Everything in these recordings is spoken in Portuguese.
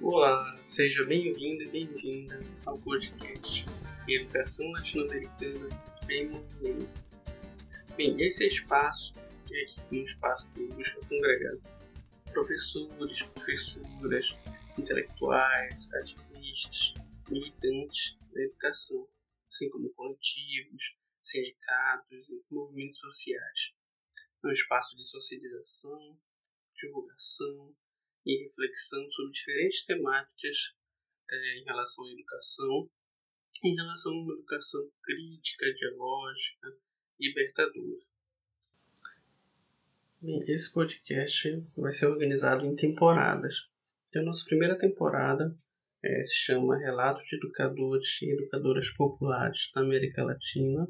Olá, seja bem-vindo e bem-vinda ao podcast Educação Latino-Americana em Movimento. Bem, esse é espaço que é um espaço que busca congregar professores, professoras, intelectuais, ativistas, militantes da educação, assim como coletivos, sindicatos e movimentos sociais. É um espaço de socialização, divulgação e reflexão sobre diferentes temáticas é, em relação à educação, em relação a uma educação crítica, dialógica, libertadora. Bem, esse podcast vai ser organizado em temporadas. Então, a nossa primeira temporada é, se chama Relatos de Educadores e Educadoras Populares da América Latina.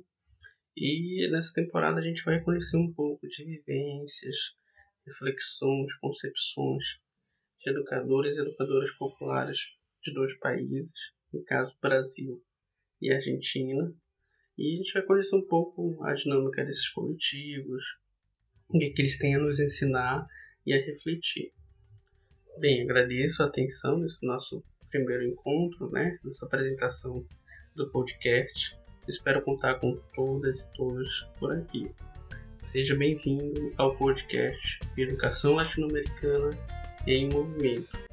E nessa temporada a gente vai conhecer um pouco de vivências, reflexões, concepções educadores e educadoras populares de dois países, no caso Brasil e Argentina. E a gente vai conhecer um pouco a dinâmica desses coletivos, o que, eles têm a nos ensinar e a refletir. Bem, agradeço a atenção nesse nosso primeiro encontro, né, nossa apresentação do podcast. Espero contar com todas e todos por aqui. Seja bem-vindo ao podcast Educação Latino-Americana em Movimento.